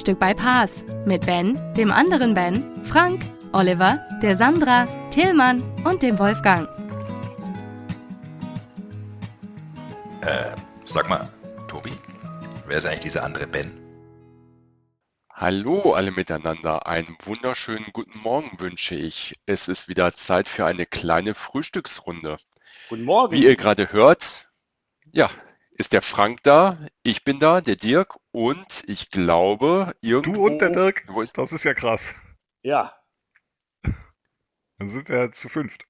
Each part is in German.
Frühstück bei Paas mit Ben, dem anderen Ben, Frank, Oliver, der Sandra, Tillmann und dem Wolfgang. Äh, sag mal, Tobi, wer ist eigentlich dieser andere Ben? Hallo alle miteinander, einen wunderschönen guten Morgen wünsche ich. Es ist wieder Zeit für eine kleine Frühstücksrunde. Guten Morgen. Wie ihr gerade hört, ja, ist der Frank da, ich bin da, der Dirk und ich glaube, irgendwo... Du und der Dirk? Das ist ja krass. Ja. Dann sind wir ja zu fünft.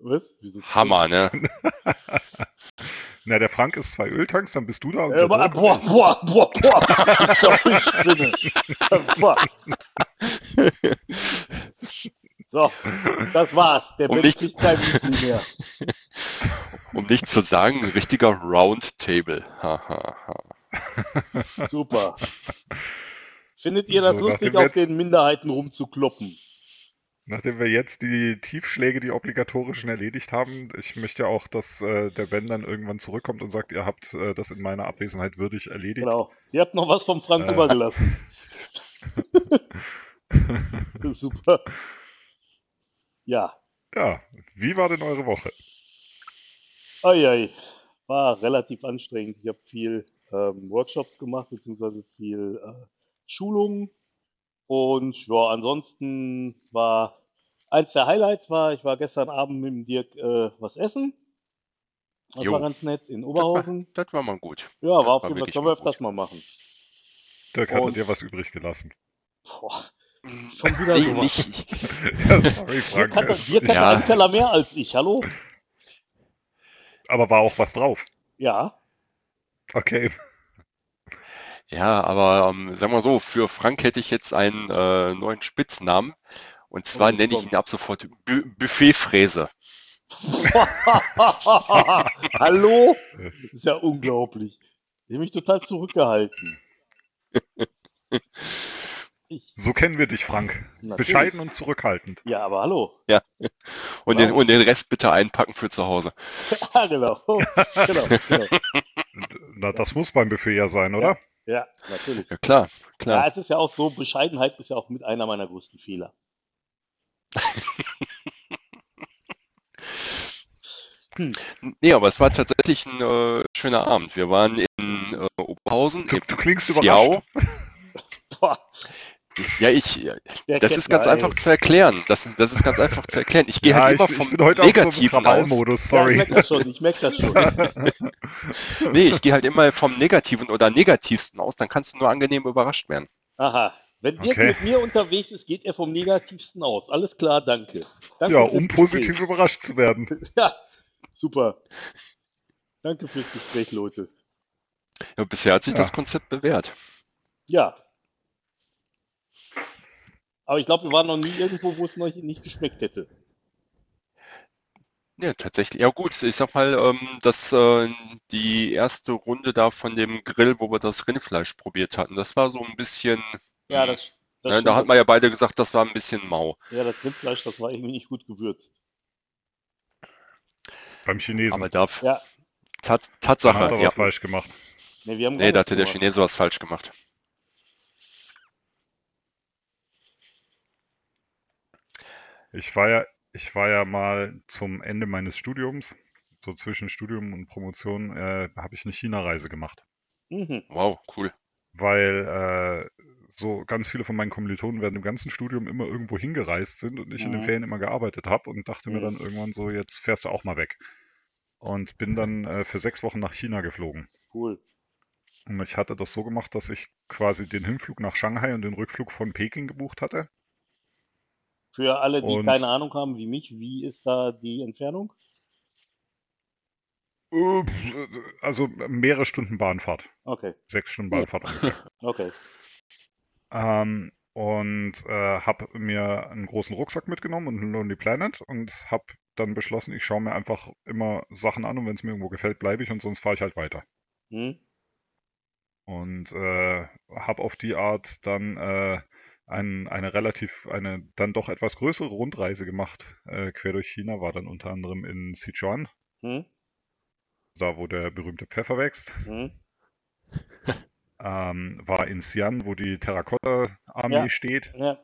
Was? Wieso? Hammer, ne? Na, der Frank ist zwei Öltanks, dann bist du da. Und Äh, boah, boah, boah, boah, boah. Ich glaub, ich spinne. So, das war's. Der Um Ben nicht- kein Müsli mehr. Nicht zu sagen, ein richtiger Roundtable. Ha, ha, ha. Super. Findet ihr das So, lustig, auf jetzt- den Minderheiten rumzukloppen? Nachdem wir jetzt die Tiefschläge, die obligatorischen, erledigt haben, ich möchte auch, dass äh, der Ben dann irgendwann zurückkommt und sagt, ihr habt äh, das in meiner Abwesenheit würdig erledigt. Genau. Ihr habt noch was vom Frank Äh. übergelassen. Super. Ja. Ja, wie war denn eure Woche? Eieiei. War relativ anstrengend. Ich habe viel ähm, Workshops gemacht, beziehungsweise viel äh, Schulungen. Und ja, ansonsten war eins der Highlights war, ich war gestern Abend mit dem Dirk äh, was essen. Das Jo. war ganz nett in Das war, Oberhausen. das war mal gut. Ja, war auf war jeden Fall, können wir öfters mal machen. Dirk, hatte Und- dir was übrig gelassen? Boah, schon wieder nicht, Ja, sorry, Dirk Frank. hatte, es- Dirk hatte Ja. einen Teller mehr als ich, hallo? Aber war auch was drauf. Ja, Okay. Ja, aber ähm, sagen wir so, für Frank hätte ich jetzt einen äh, neuen Spitznamen. Und zwar Oh, nenne ich ihn ab sofort Bu Buffetfräse. hallo? ist ja unglaublich. Ich habe mich total zurückgehalten. Ich, So kennen wir dich, Frank. Natürlich. Bescheiden und zurückhaltend. ja, aber hallo. Und, den, und den Rest bitte einpacken für zu Hause. Ja, genau. genau, genau. Na, das muss beim Buffet ja sein, oder? Ja, natürlich. Ja, klar, Ja, klar. es ist ja auch so, Bescheidenheit ist ja auch mit einer meiner größten Fehler. Nee, aber es war tatsächlich ein äh, schöner Abend. Wir waren in äh, Oberhausen, Du, du klingst Ziau. überrascht. Boah, Ja, ich, der das ist ganz einfach zu erklären. Das, das ist ganz einfach zu erklären. Ich gehe Ja, halt ich, immer ich vom bin heute auf so Negativen aus. Krawallmodus, Ja, ich sorry. merke das schon, ich merke das schon. Nee, ich gehe halt immer vom Negativen oder Negativsten aus, dann kannst du nur angenehm überrascht werden. Aha. Wenn Dirk Okay. mit mir unterwegs ist, geht er vom Negativsten aus. Alles klar, danke. danke Ja, um Gespräch. positiv überrascht zu werden. Ja, super. Danke fürs Gespräch, Leute. Ja, bisher hat sich Ja. das Konzept bewährt. Ja. Aber ich glaube, wir waren noch nie irgendwo, wo es noch nicht geschmeckt hätte. Ja, tatsächlich. Ja gut, ich sag mal, ähm, dass äh, die erste Runde da von dem Grill, wo wir das Rindfleisch probiert hatten, das war so ein bisschen, Ja, hm, das, das ne, da hat man ja beide gesagt, das war ein bisschen mau. Ja, das Rindfleisch, das war irgendwie nicht gut gewürzt. Beim Chinesen. Aber da, Ja, Tat, Da Tatsache, hat er ja. was falsch gemacht. nee, wir haben Nee, da hatte der. Chinese was falsch gemacht. Ich war ja, ich war ja mal zum Ende meines Studiums, so zwischen Studium und Promotion, äh, habe ich eine China-Reise gemacht. Mhm. Wow, cool. Weil äh, so ganz viele von meinen Kommilitonen während dem ganzen Studium immer irgendwo hingereist sind und ich in den Mhm. Ferien immer gearbeitet habe und dachte mir Mhm. dann irgendwann so, jetzt fährst du auch mal weg. Und bin dann äh, für sechs Wochen nach China geflogen. Cool. Und ich hatte das so gemacht, dass ich quasi den Hinflug nach Shanghai und den Rückflug von Peking gebucht hatte. Für alle, die Und- keine Ahnung haben wie mich, wie ist da die Entfernung? Äh, Also mehrere Stunden Bahnfahrt. Okay, Sechs Stunden Bahnfahrt ungefähr. okay. Ähm, und äh, habe mir einen großen Rucksack mitgenommen und einen Lonely Planet und habe dann beschlossen, ich schaue mir einfach immer Sachen an und wenn es mir irgendwo gefällt, bleibe ich und sonst fahre ich halt weiter. Hm? Und äh, habe auf die Art dann äh, ein, eine relativ, eine dann doch etwas größere Rundreise gemacht, äh, quer durch China, war dann unter anderem in Sichuan, Hm? da wo der berühmte Pfeffer wächst. Hm? Ähm, war in Xi'an, wo die Terrakotta-Armee Ja. steht. Ja.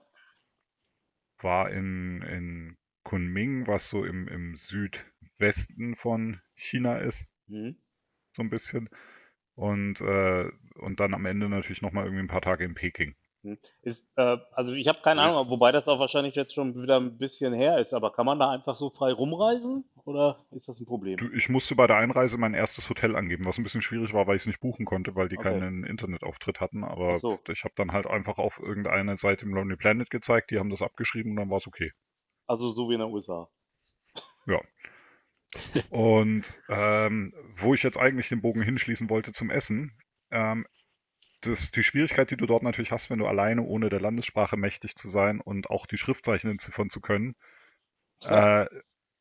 War in, in Kunming, was so im, im Südwesten von China ist, Hm? so ein bisschen. Und, äh, und dann am Ende natürlich nochmal irgendwie ein paar Tage in Peking. Hm. Ist, äh, also ich habe keine Ahnung, wobei das auch wahrscheinlich jetzt schon wieder ein bisschen her ist, aber kann man da einfach so frei rumreisen oder ist das ein Problem? Ich musste bei der Einreise mein erstes Hotel angeben, was ein bisschen schwierig war, weil ich es nicht buchen konnte, weil die Okay. keinen Internetauftritt hatten. Aber so. ich habe dann halt einfach auf irgendeine Seite im Lonely Planet gezeigt, die haben das abgeschrieben und dann war es okay. Also so wie in den USA. Ja. Und ähm, wo ich jetzt eigentlich den Bogen hinschließen wollte zum Essen, ähm, das, die Schwierigkeit, die du dort natürlich hast, wenn du alleine ohne der Landessprache mächtig zu sein und auch die Schriftzeichen entziffern zu können, äh,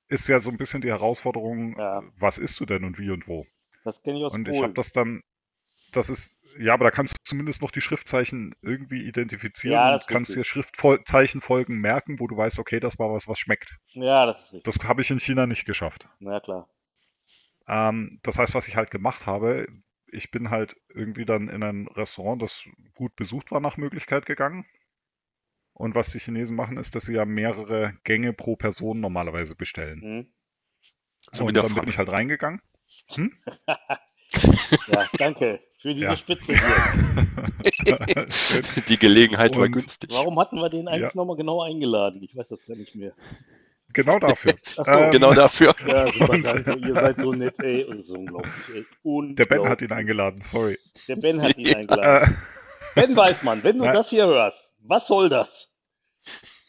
ist ja so ein bisschen die Herausforderung, Ja. was isst du denn und wie und wo? Das kenne ich aus Und ich habe Polen. das dann, das ist, ja, aber da kannst du zumindest noch die Schriftzeichen irgendwie identifizieren Ja, und kannst dir. Schriftzeichenfolgen merken, wo du weißt, okay, das war was, was schmeckt. Ja, das ist richtig. Das habe ich in China nicht geschafft. Na klar. Ähm, das heißt, was ich halt gemacht habe, ich bin halt irgendwie dann in ein Restaurant, das gut besucht war, nach Möglichkeit gegangen. Und was die Chinesen machen, ist, dass sie ja mehrere Gänge pro Person normalerweise bestellen. Hm? So wie und dann bin Frank. ich halt reingegangen. Hm? Ja, danke für diese Ja. Spitze hier. Die Gelegenheit war Und- günstig. Warum hatten wir den eigentlich Ja. nochmal genau eingeladen? Ich weiß das gar nicht mehr. Genau dafür. Ach so, Ähm, Genau dafür. Ja, super, danke. Ihr seid so nett, ey. Das ist unglaublich, ey. Der Ben hat ihn Unglaublich. eingeladen, sorry. Der Ben hat ihn Ja. eingeladen. Ben Weißmann, wenn du Nein. das hier hörst, was soll das?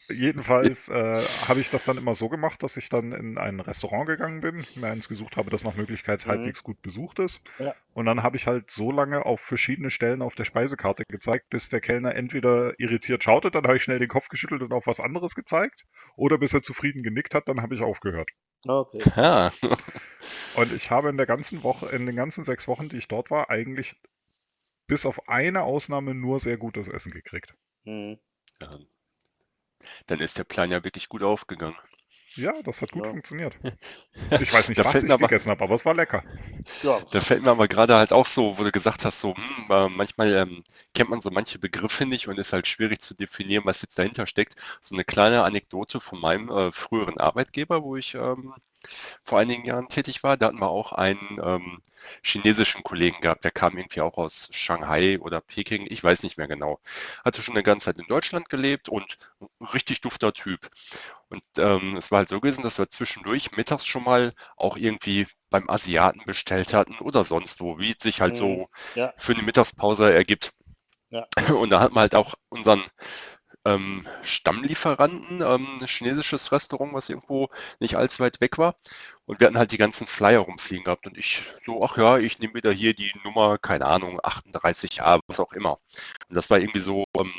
Jedenfalls äh, habe ich das dann immer so gemacht, dass ich dann in ein Restaurant gegangen bin, mir eins gesucht habe, das nach Möglichkeit Mhm. halbwegs gut besucht ist. Ja. Und dann habe ich halt so lange auf verschiedene Stellen auf der Speisekarte gezeigt, bis der Kellner entweder irritiert schaute, dann habe ich schnell den Kopf geschüttelt und auf was anderes gezeigt, oder bis er zufrieden genickt hat, dann habe ich aufgehört. Okay. Ja. Und ich habe in der ganzen Woche, in den ganzen sechs Wochen, die ich dort war, eigentlich bis auf eine Ausnahme nur sehr gutes Essen gekriegt. Hm. Ja. Dann ist der Plan ja wirklich gut aufgegangen. Ja, das hat gut Ja. funktioniert. Ich weiß nicht, was fällt ich mir aber- gegessen habe, aber es war lecker. Ja, Da fällt mir aber gerade halt auch so, wo du gesagt hast, so, hm, äh, manchmal ähm, kennt man so manche Begriffe nicht und ist halt schwierig zu definieren, was jetzt dahinter steckt. So eine kleine Anekdote von meinem äh, früheren Arbeitgeber, wo ich ähm, vor einigen Jahren tätig war. Da hatten wir auch einen ähm, chinesischen Kollegen gehabt, der kam irgendwie auch aus Shanghai oder Peking, ich weiß nicht mehr genau. Hatte schon eine ganze Zeit in Deutschland gelebt und richtig dufter Typ. Und ähm, es war halt so gewesen, dass wir zwischendurch mittags schon mal auch irgendwie beim Asiaten bestellt hatten oder sonst wo, wie es sich halt Mhm. so Ja. für eine Mittagspause ergibt. Ja. Und da hatten wir halt auch unseren ähm, Stammlieferanten, ähm, ein chinesisches Restaurant, was irgendwo nicht allzu weit weg war. Und wir hatten halt die ganzen Flyer rumfliegen gehabt. Und ich so, ach ja, ich nehme wieder hier die Nummer, keine Ahnung, 38a, was auch immer. Und das war irgendwie so ähm,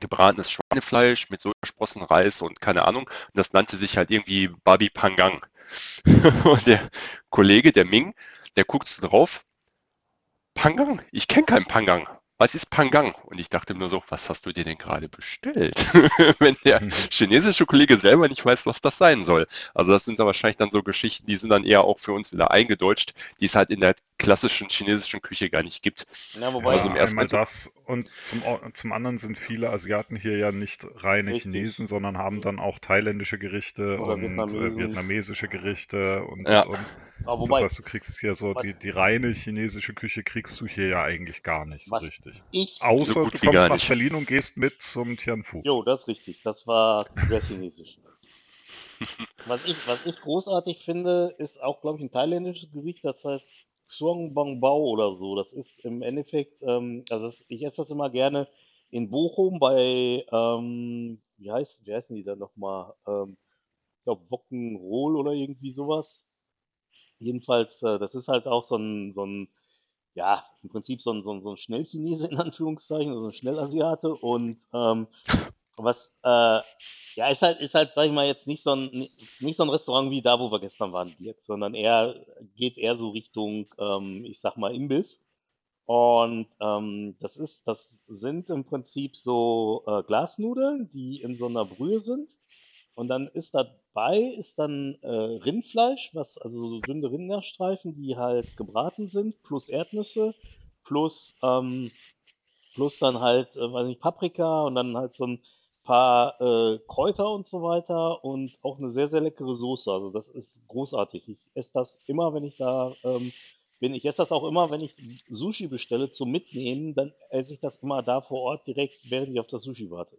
gebratenes Schweinefleisch mit Sojasprossen, Reis und keine Ahnung. Und das nannte sich halt irgendwie Babi Pangang. Und der Kollege, der Ming, der guckt so drauf. Pangang? Ich kenne keinen Pangang. Was ist Pangang? Und ich dachte mir so, was hast du dir denn gerade bestellt? Wenn der chinesische Kollege selber nicht weiß, was das sein soll. Also das sind da wahrscheinlich dann so Geschichten, die sind dann eher auch für uns wieder eingedeutscht, die es halt in der klassischen chinesischen Küche gar nicht gibt. Ja, wobei, Also im Ja, ersten einmal Eindruck- das und zum, zum anderen sind viele Asiaten hier ja nicht reine Richtig. Chinesen, sondern haben dann auch thailändische Gerichte Oder und Vietnamesen. äh, vietnamesische Gerichte und, Ja. und, aber Das wobei heißt, du kriegst hier so die, die reine chinesische Küche kriegst du hier ja eigentlich gar nicht Was- richtig. ich, Außer So du kommst nach nicht. Berlin und gehst mit zum Tianfu. jo, das ist richtig, das war sehr chinesisch. Was ich, was ich großartig finde, ist auch, glaube ich, ein thailändisches Gericht, das heißt Xuong Bang Bao oder so. Das ist im Endeffekt, ähm, also das, ich esse das immer gerne in Bochum bei, ähm, wie heißt, wie heißen die da nochmal? Ähm, ich glaube, Wockenrohl oder irgendwie sowas. Jedenfalls, äh, das ist halt auch so ein, so ein, ja, im Prinzip so ein, so ein, so ein Schnellchinese in Anführungszeichen, so ein Schnellasiate und ähm, was, äh, ja, ist halt, ist halt, sag ich mal, jetzt nicht so ein, nicht so ein Restaurant wie da, wo wir gestern waren, Dirk, sondern eher, geht eher so Richtung, ähm, ich sag mal, Imbiss. Und ähm, das ist, das sind im Prinzip so äh, Glasnudeln, die in so einer Brühe sind. Und dann ist dabei ist dann äh, Rindfleisch, was also so dünne Rinderstreifen, die halt gebraten sind, plus Erdnüsse, plus ähm, plus dann halt, äh, weiß nicht, Paprika und dann halt so ein paar äh, Kräuter und so weiter und auch eine sehr, sehr leckere Soße. Also das ist großartig. Ich esse das immer, wenn ich da ähm, bin. Ich esse das auch immer, wenn ich Sushi bestelle zum Mitnehmen, dann esse ich das immer da vor Ort direkt, während ich auf das Sushi warte.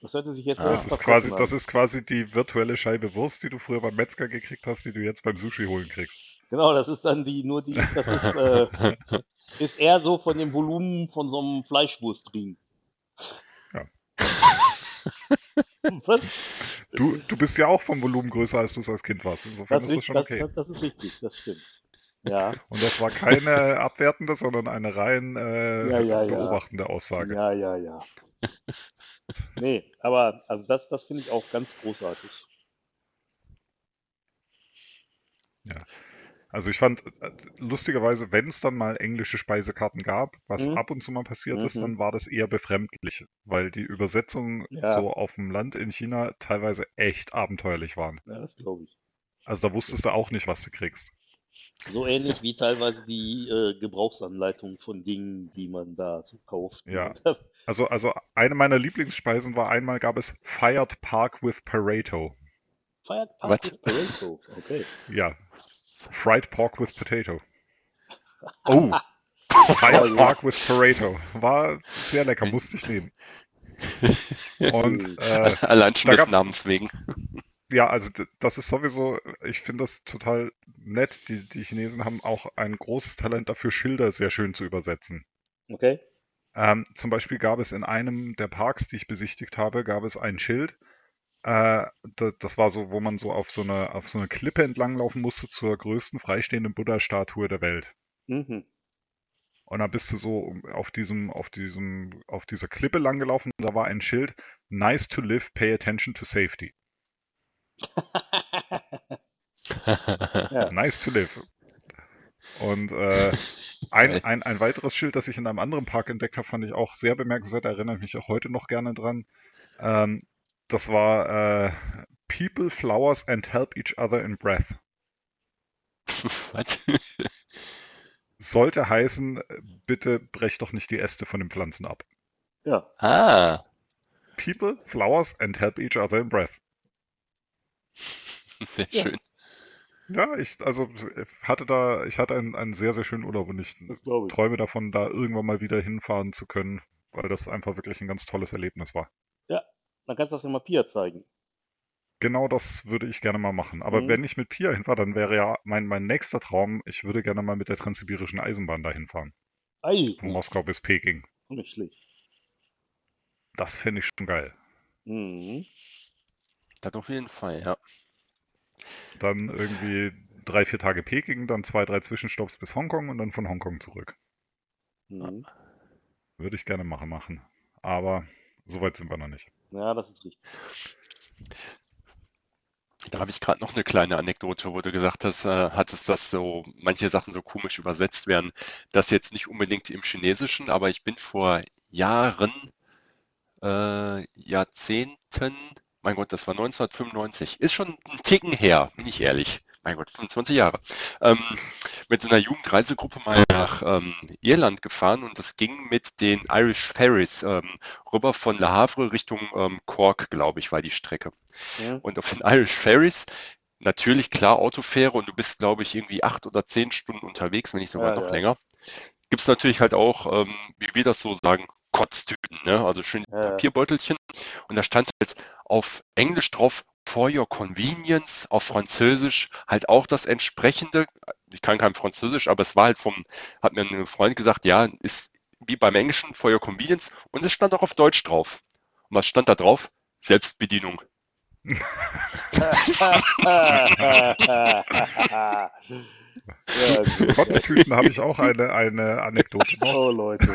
Das hörte sich jetzt Ja, sehr das ist quasi, verfressen das an. ist quasi die virtuelle Scheibe Wurst, die du früher beim Metzger gekriegt hast, die du jetzt beim Sushi holen kriegst. Genau, das ist dann die, nur die, das ist, äh, ist eher so von dem Volumen von so einem Fleischwurstring. Ja. Was? Du, du bist ja auch vom Volumen größer, als du es als Kind warst. Insofern Das, ist das schon okay. das, das ist richtig, das stimmt. Ja, Und das war keine abwertende, sondern eine rein äh, ja, ja, ja. beobachtende Aussage. Ja, ja, ja. Nee, aber also das, das finde ich auch ganz großartig. Also ich fand, äh, lustigerweise, wenn es dann mal englische Speisekarten gab, was Mhm. ab und zu mal passiert ist, Mhm. dann war das eher befremdlich, weil die Übersetzungen Ja. so auf dem Land in China teilweise echt abenteuerlich waren. Ja, das glaube ich. Also da wusstest du auch nicht, was du kriegst. So ähnlich wie teilweise die äh, Gebrauchsanleitung von Dingen, die man da so kauft. Ja. Also, also eine meiner Lieblingsspeisen war einmal gab es Fired Park with Pareto. Fired Park What? with Pareto. Okay. Ja. Fried Pork with Potato. Oh, Fired ja. Park with Pareto. War sehr lecker, musste ich nehmen. Und äh, allein schon des Namens wegen. ja, also das ist sowieso, ich finde das total nett. Die, die Chinesen haben auch ein großes Talent dafür, Schilder sehr schön zu übersetzen. Okay. Ähm, zum Beispiel gab es in einem der Parks, die ich besichtigt habe, gab es ein Schild. Äh, da, das war so, wo man so auf so eine, auf so eine Klippe entlanglaufen musste zur größten freistehenden Buddha-Statue der Welt. Mhm. Und dann bist du so auf diesem, auf diesem, auf dieser Klippe langgelaufen. Da war ein Schild: Nice to live, pay attention to safety. Ja. Nice to live. Und äh, ein, ein, ein weiteres Schild, das ich in einem anderen Park entdeckt habe, fand ich auch sehr bemerkenswert, da erinnere ich mich auch heute noch gerne dran. Ähm, das war äh, People, Flowers and Help Each Other in Breath. Was? Sollte heißen, bitte brech doch nicht die Äste von den Pflanzen ab. Ja. Ah, People, Flowers and Help Each Other in Breath. sehr Ja. schön. Ja, ich, also hatte da, ich hatte einen, einen sehr, sehr schönen Urlaub und ich ich. träume davon, da irgendwann mal wieder hinfahren zu können, weil das einfach wirklich ein ganz tolles Erlebnis war. Dann kannst du das ja mal Pia zeigen. Genau das würde ich gerne mal machen. Aber Mhm. wenn ich mit Pia hinfahre, dann wäre ja mein, mein nächster Traum, ich würde gerne mal mit der Transsibirischen Eisenbahn dahin fahren. Ei, Von Moskau bis Peking. nicht schlecht. Das fände ich schon geil. Mhm. Das auf jeden Fall, ja. Dann irgendwie drei, vier Tage Peking, dann zwei, drei Zwischenstopps bis Hongkong und dann von Hongkong zurück. Mhm. Würde ich gerne machen, machen. Aber so weit sind wir noch nicht. Ja, das ist richtig. Da habe ich gerade noch eine kleine Anekdote, wo du gesagt hast, äh, hattest, dass so manche Sachen so komisch übersetzt werden. Das jetzt nicht unbedingt im Chinesischen, aber ich bin vor Jahren, äh, Jahrzehnten, mein Gott, das war 1995, ist schon ein Ticken her, bin ich ehrlich. Mein Gott, 25 Jahre. Ähm, mit so einer Jugendreisegruppe mal nach ähm, Irland gefahren und das ging mit den Irish Ferries ähm, rüber von Le Havre Richtung ähm, Cork, glaube ich, war die Strecke. Mhm. Und auf den Irish Ferries, natürlich klar Autofähre und du bist, glaube ich, irgendwie acht oder zehn Stunden unterwegs, wenn nicht sogar Ja, noch ja. länger. Gibt es natürlich halt auch, ähm, wie wir das so sagen, Kotztüten, ne? Also schön Ja, ja. Papierbeutelchen. Und da stand halt auf Englisch drauf, for your convenience, auf Französisch halt auch das entsprechende. Ich kann kein Französisch, aber es war halt vom, hat mir ein Freund gesagt, ja, ist wie beim Englischen, for your convenience. Und es stand auch auf Deutsch drauf. Und was stand da drauf? Selbstbedienung. Ja, Zu Kotztüten habe ich auch eine, eine Anekdote noch. Oh, Leute.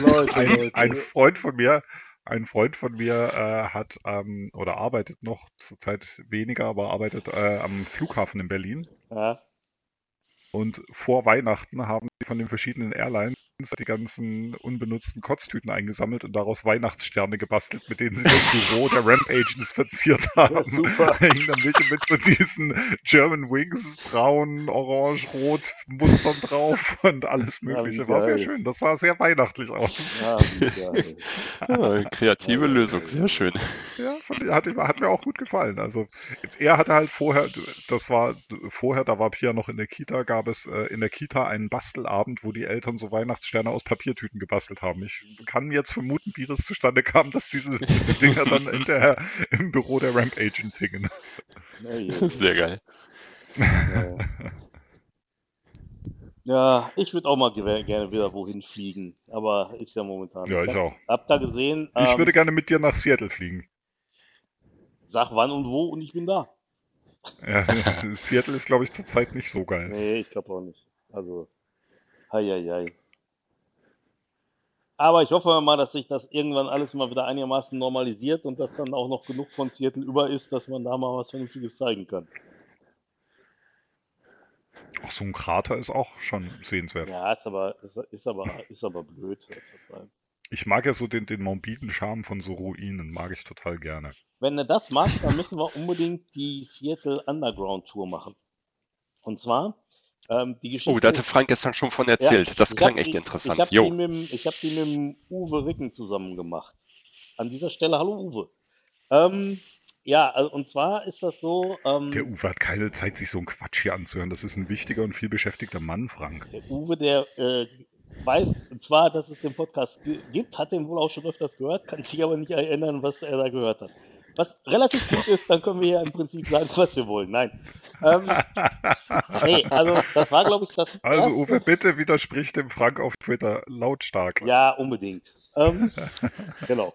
Leute, Ein, Leute. ein Freund von mir, ein Freund von mir äh, hat ähm, oder arbeitet noch zurzeit weniger, aber arbeitet äh, am Flughafen in Berlin. Ja. Und vor Weihnachten haben die von den verschiedenen Airlines die ganzen unbenutzten Kotztüten eingesammelt und daraus Weihnachtssterne gebastelt, mit denen sie das Büro der Ramp Agents verziert haben. super. Da hingen dann welche mit so diesen German Wings, braun, orange, rot Mustern drauf und alles Ja, Mögliche. War sehr schön. Das sah sehr weihnachtlich aus. Ja. Ja, kreative Lösung, sehr schön. Ja, hat, hat mir auch gut gefallen. Also er hatte halt vorher, das war vorher, da war Pia noch in der Kita, gab es äh, in der Kita einen Bastelabend, wo die Eltern so Weihnachtssterne aus Papiertüten gebastelt haben. Ich kann jetzt vermuten, wie das zustande kam, dass diese Dinger dann hinterher im Büro der Ramp Agents hingen. Sehr geil. Ja. Ja, ich würde auch mal gerne wieder wohin fliegen, aber ist ja momentan. Ja, ich auch. Hab da gesehen, Ich ähm, würde gerne mit dir nach Seattle fliegen. sag wann und wo und ich bin da. Ja, Seattle ist, glaube ich, zurzeit nicht so geil. Nee, ich glaube auch nicht. Also, hei, hei, hei. Aber ich hoffe mal, dass sich das irgendwann alles mal wieder einigermaßen normalisiert und dass dann auch noch genug von Seattle über ist, dass man da mal was Vernünftiges zeigen kann. Auch so ein Krater ist auch schon sehenswert. Ja, ist aber, ist, ist aber, ist aber blöd. Ich mag ja so den, den morbiden Charme von so Ruinen, mag ich total gerne. Wenn du das magst, dann müssen wir unbedingt die Seattle Underground Tour machen. Und zwar, ähm, die Geschichte. Oh, da hatte ist- Frank gestern schon von Ja, erzählt. Das ich klang echt die- interessant. Ich habe die, mit ich hab die mit dem Uwe Ricken zusammen gemacht. An dieser Stelle, hallo Uwe. Ähm, ja, also, und zwar ist das so, ähm, Der Uwe hat keine Zeit, sich so einen Quatsch hier anzuhören. Das ist ein wichtiger und viel beschäftigter Mann, Frank. der Uwe, der äh, weiß zwar, dass es den Podcast gi- gibt, hat den wohl auch schon öfters gehört, kann sich aber nicht erinnern, was er da gehört hat. Was relativ gut ist, dann können wir ja im Prinzip sagen, was wir wollen. Nein. Ähm, nee, also das war, glaube ich, das Also erste. Uwe, bitte widersprich dem Frank auf Twitter lautstark. Ja, unbedingt. Ähm, genau.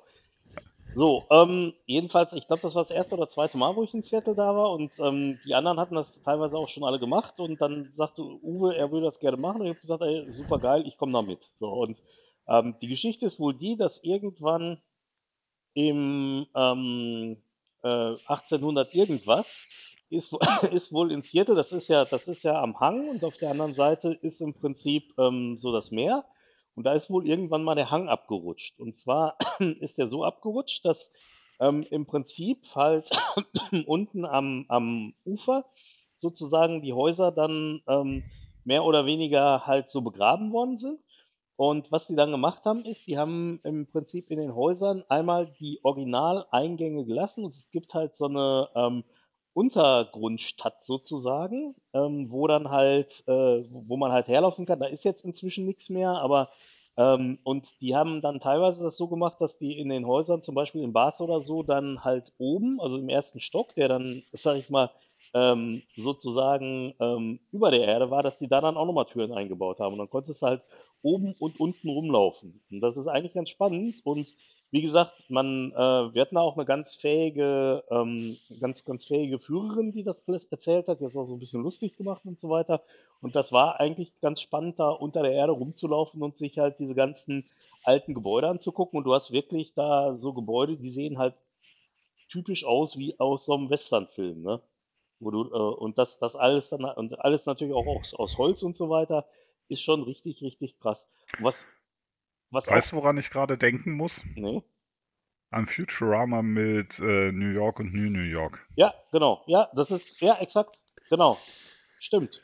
So, ähm, jedenfalls, ich glaube, das war das erste oder zweite Mal, wo ich in Seattle da war und ähm, die anderen hatten das teilweise auch schon alle gemacht und dann sagte Uwe, er würde das gerne machen und ich habe gesagt, ey, super geil, ich komme da mit. So, und ähm, die Geschichte ist wohl die, dass irgendwann im ähm, äh, 1800 irgendwas ist, ist wohl in Seattle, das ist ja, das ist ja am Hang und auf der anderen Seite ist im Prinzip ähm, so das Meer. Und da ist wohl irgendwann mal der Hang abgerutscht. Und zwar ist der so abgerutscht, dass ähm, im Prinzip halt unten am, am Ufer sozusagen die Häuser dann ähm, mehr oder weniger halt so begraben worden sind. Und was die dann gemacht haben, ist, die haben im Prinzip in den Häusern einmal die Originaleingänge gelassen und es gibt halt so eine ähm, Untergrundstadt sozusagen, ähm, wo dann halt, äh, wo man halt herlaufen kann. Da ist jetzt inzwischen nichts mehr, aber ähm, und die haben dann teilweise das so gemacht, dass die in den Häusern, zum Beispiel in Bars oder so, dann halt oben, also im ersten Stock, der dann, sag ich mal, ähm, sozusagen ähm, über der Erde war, dass die da dann auch nochmal Türen eingebaut haben. Und dann konntest du halt oben und unten rumlaufen. Und das ist eigentlich ganz spannend. Und wie gesagt, man, äh, wir hatten da auch eine ganz fähige, ähm, ganz, ganz fähige Führerin, die das alles erzählt hat, die hat es auch so ein bisschen lustig gemacht und so weiter. Und das war eigentlich ganz spannend, da unter der Erde rumzulaufen und sich halt diese ganzen alten Gebäude anzugucken. Und du hast wirklich da so Gebäude, die sehen halt typisch aus wie aus so einem Westernfilm, ne? Wo du, äh, und das, das alles dann, und alles natürlich auch aus, aus Holz und so weiter, ist schon richtig, richtig krass. Was, was Weißt du, woran ich gerade denken muss? nee? An Futurama mit äh, New York und New New York. Ja, genau. Ja, das ist, ja, exakt. Genau. Stimmt.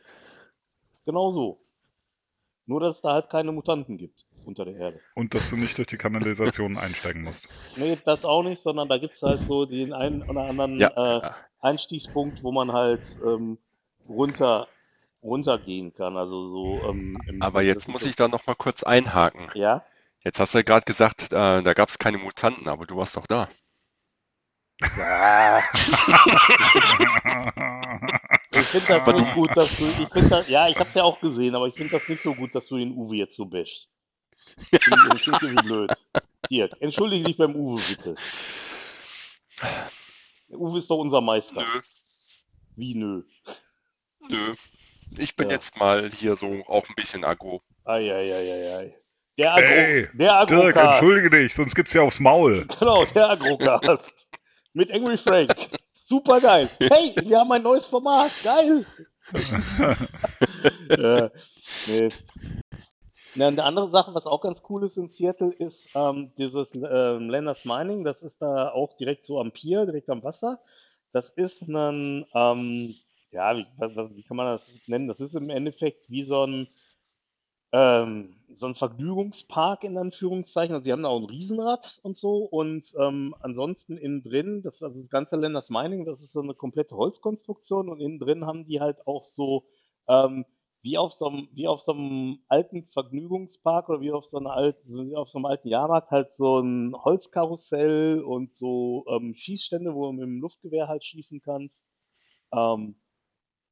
Genau so. Nur, dass es da halt keine Mutanten gibt unter der Erde. Und dass du nicht durch die Kanalisation einsteigen musst. Nee, das auch nicht, sondern da gibt es halt so den einen oder anderen Ja, äh. Einstiegspunkt, wo man halt ähm, runter runtergehen kann. Also so. Ähm, Aber jetzt muss ich da noch mal kurz einhaken. Ja. Jetzt hast du ja gerade gesagt, äh, da gab es keine Mutanten, aber du warst doch da. ja. Ich finde das Aber nicht gut, dass du. Ich finde das, ja, ich habe es ja auch gesehen, aber ich finde das nicht so gut, dass du den Uwe jetzt so bashst. Finde ich finde ich irgendwie blöd. Dirk, entschuldige dich beim Uwe bitte. Der Uwe ist doch unser Meister. Nö, Wie nö? nö. Ich bin Ja. jetzt mal hier so auch ein bisschen aggro. Eieieiei. Der Agro, Ey, der Dirk, Agrocast. entschuldige dich, sonst gibt's ja aufs Maul. Genau, der Agrocast. Mit Angry Frank. Super geil. Hey, wir haben ein neues Format. Geil. äh, nee. Eine andere Sache, was auch ganz cool ist in Seattle, ist ähm, dieses ähm, Landers Mining. Das ist da auch direkt so am Pier, direkt am Wasser. Das ist ein, ähm, ja, wie, wie kann man das nennen? Das ist im Endeffekt wie so ein, ähm, so ein Vergnügungspark in Anführungszeichen. Also die haben da auch ein Riesenrad und so und ähm, ansonsten innen drin, das, also das ganze Landers Mining, das ist so eine komplette Holzkonstruktion und innen drin haben die halt auch so ähm, wie auf so einem, wie auf so einem alten Vergnügungspark oder wie auf so einer alten, auf so einem alten Jahrmarkt halt so ein Holzkarussell und so ähm, Schießstände, wo du mit dem Luftgewehr halt schießen kannst. Ähm,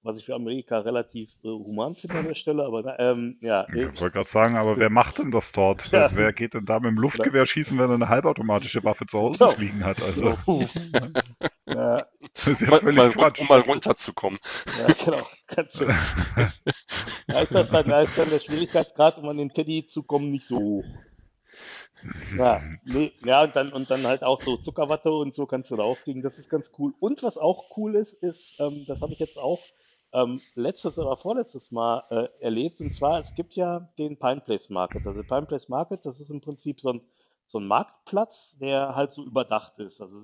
was ich für Amerika relativ äh, human finde an der Stelle, aber ähm, ja, Ich wollte gerade sagen, aber wer macht denn das dort? Ja. Wer geht denn da mit dem Luftgewehr schießen, wenn er eine halbautomatische Waffe zu Hause Genau. liegen hat? Also, ja, das ist ja Mal, mal, um mal runterzukommen. Ja, genau. Kannst du. Da ist, das dann, da ist dann der Schwierigkeitsgrad, um an den Teddy zu kommen, nicht so hoch. Ja, nee, ja und, dann, und dann halt auch so Zuckerwatte und so kannst du da auch kriegen. Das ist ganz cool. Und was auch cool ist, ist, ähm, das habe ich jetzt auch ähm, letztes oder vorletztes Mal äh, erlebt. Und zwar, es gibt ja den Pine Place Market. Also Pine Place Market, das ist im Prinzip so ein, so ein Marktplatz, der halt so überdacht ist. Also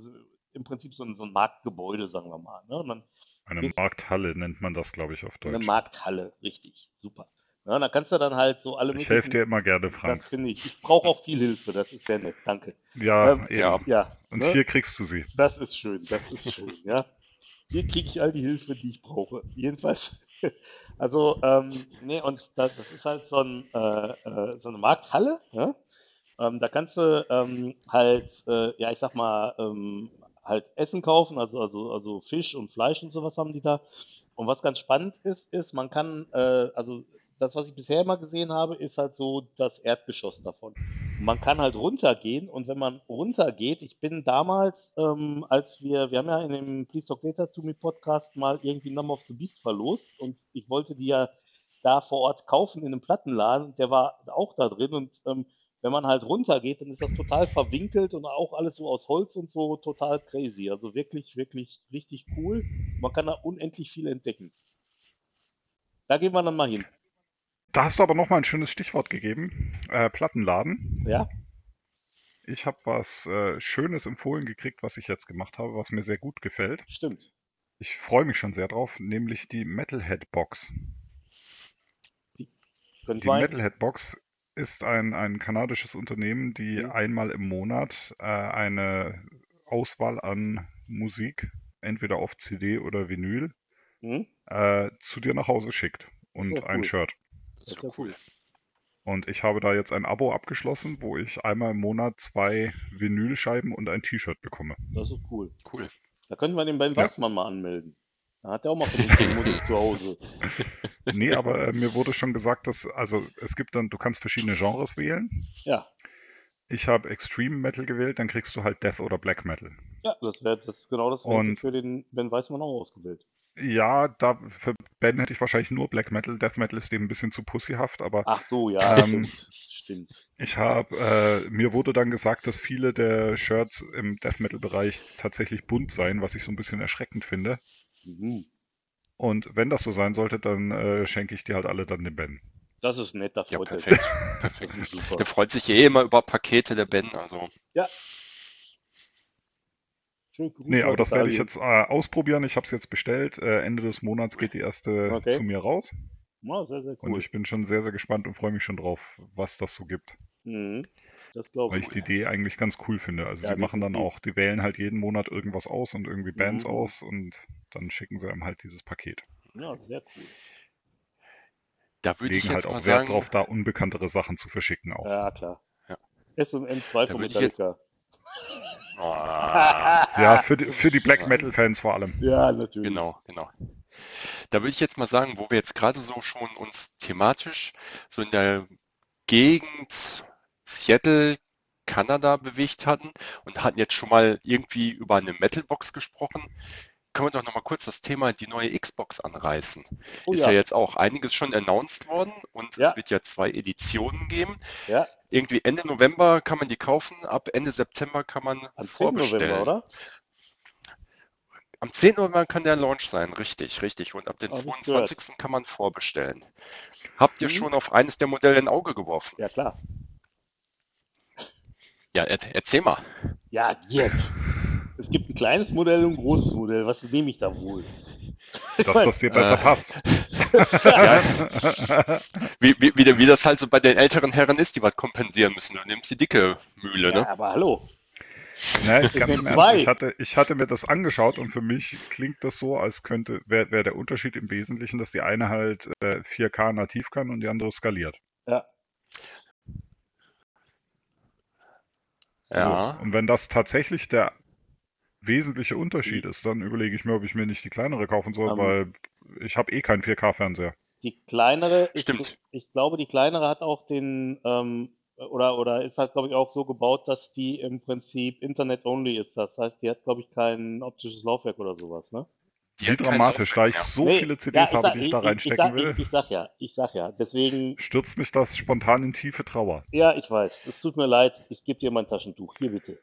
im Prinzip so ein, so ein Marktgebäude, sagen wir mal. Ne? Dann Eine Markthalle nennt man das, glaube ich, auf eine Deutsch. Markthalle, richtig, super. Ja, da kannst du dann halt so alle Ich helfe dir immer gerne, Frank. Das finde ich. Ich brauche auch viel Hilfe, das ist sehr nett, danke. Ja, Ähm, ja. Ja, Und ne? hier kriegst du sie. das ist schön, das ist schön, ja. Hier kriege ich all die Hilfe, die ich brauche. Jedenfalls, also, ähm, nee, und da, das ist halt so, ein, äh, äh, so eine Markthalle, ja. Ähm, da kannst du ähm, halt, äh, ja, ich sag mal, ähm, halt Essen kaufen, also, also, also Fisch und Fleisch und sowas haben die da. Und was ganz spannend ist, ist, man kann, äh, also das, was ich bisher immer gesehen habe, ist halt so das Erdgeschoss davon. Man kann halt runtergehen und wenn man runtergeht, ich bin damals, ähm, als wir, wir haben ja in dem Please Talk Data to Me Podcast mal irgendwie Number of the Beast verlost und ich wollte die ja da vor Ort kaufen in einem Plattenladen, der war auch da drin und ähm, wenn man halt runtergeht, dann ist das total verwinkelt und auch alles so aus Holz und so total crazy. Also wirklich, wirklich richtig cool. Man kann da unendlich viel entdecken. Da gehen wir dann mal hin. Da hast du aber noch mal ein schönes Stichwort gegeben. Äh, Plattenladen. Ja? Ich habe was äh, Schönes empfohlen gekriegt, was ich jetzt gemacht habe, was mir sehr gut gefällt. Stimmt. Ich freue mich schon sehr drauf, nämlich die Metalhead Box. Die wir Metalhead Box ist ein, ein kanadisches Unternehmen, die Mhm. einmal im Monat äh, eine Auswahl an Musik, entweder auf CD oder Vinyl, hm? äh, zu dir nach Hause schickt und ja ein cool. Shirt. Das ist ja cool. Und ich habe da jetzt ein Abo abgeschlossen, wo ich einmal im Monat zwei Vinylscheiben und ein T-Shirt bekomme. Das ist cool. Cool. Da können wir den Ben Ja. Weißmann mal anmelden. Da hat er auch mal vernünftige Musik zu Hause. Nee, aber äh, mir wurde schon gesagt, dass, also es gibt dann, du kannst verschiedene Genres wählen. Ja, Ich habe Extreme Metal gewählt, dann kriegst du halt Death oder Black Metal. ja, das wäre das ist genau das Und- für den Ben Weißmann auch ausgewählt. Ja, da für Ben hätte ich wahrscheinlich nur Black Metal. Death Metal ist dem ein bisschen zu pussyhaft, aber Ach so, ja, Ähm, stimmt. Stimmt. ich habe, äh, mir wurde dann gesagt, dass viele der Shirts im Death Metal Bereich tatsächlich bunt seien, was ich so ein bisschen erschreckend finde. Mhm. Und wenn das so sein sollte, dann äh, schenke ich die halt alle dann dem Ben. Das ist nett, da Ja, freut er sich. perfekt. Das Perfekt. ist super. Der freut sich eh immer über Pakete, der Ben. Also, Gruß Nee, aber das werde ich jetzt äh, ausprobieren. Ich habe es jetzt bestellt. Äh, Ende des Monats geht die erste Okay. zu mir raus. Ja, sehr, sehr Und cool. ich bin schon sehr, sehr gespannt und freue mich schon drauf, was das so gibt. Mhm. Das Weil ich. die Idee eigentlich ganz cool finde. Also Ja, sie machen dann auch, die wählen halt jeden Monat irgendwas aus und irgendwie Bands Mhm. aus und dann schicken sie einem halt dieses Paket. Ja, sehr cool. da würde ich Legen jetzt halt mal auch Wert sagen, drauf, da unbekanntere Sachen zu verschicken auch. Ja, klar. Ja. S&M2 Da von Metallica. Ah, Ja, für die, für die Black Metal Fans vor allem. Ja, natürlich. genau, genau. Da würde ich jetzt mal sagen, wo wir jetzt gerade so schon uns thematisch so in der Gegend Seattle, Kanada bewegt hatten und hatten jetzt schon mal irgendwie über eine Metalbox gesprochen, können wir doch noch mal kurz das Thema die neue Xbox anreißen. Oh Ist ja. ja jetzt auch einiges schon announced worden und Ja. es wird ja zwei Editionen geben. Ja, Irgendwie Ende November kann man die kaufen, ab Ende September kann man am 10. vorbestellen. November, oder? Am 10. November kann der Launch sein, richtig, richtig. Und ab dem Hab ich 22. kann man vorbestellen. Habt ihr Mhm. schon auf eines der Modelle ein Auge geworfen? Ja, klar. Ja, er, erzähl mal. Ja, Dirk. Es gibt ein kleines Modell und ein großes Modell. Was nehme ich da wohl? Dass das dir besser Äh, passt. Ja, wie, wie, wie, wie das halt so bei den älteren Herren ist, die was kompensieren müssen. Du nimmst die dicke Mühle, Ja, ne? aber hallo. Ne, Ich. Ernst, ich hatte, ich hatte mir das angeschaut und für mich klingt das so, als könnte, wäre wär der Unterschied im Wesentlichen, dass die eine halt äh, 4K nativ kann und die andere skaliert. Ja, Ja. Und wenn das tatsächlich der wesentliche Unterschied ist, dann überlege ich mir, ob ich mir nicht die kleinere kaufen soll, Ähm. weil ich habe eh keinen 4K-Fernseher. die kleinere, ich, Stimmt. ich glaube, die kleinere hat auch den, ähm, oder, oder ist halt, glaube ich, auch so gebaut, dass die im Prinzip Internet-only ist. Das heißt, die hat, glaube ich, kein optisches Laufwerk oder sowas, ne? Die Wie dramatisch, da ich so Nee, viele ja, CDs ich habe, sag- die ich da ich- ich reinstecken sag, will, Ich, ich sag ja, ich sag ja. Deswegen, stürzt mich das spontan in tiefe Trauer. ja, ich weiß. Es tut mir leid. Ich gebe dir mein Taschentuch. Hier bitte.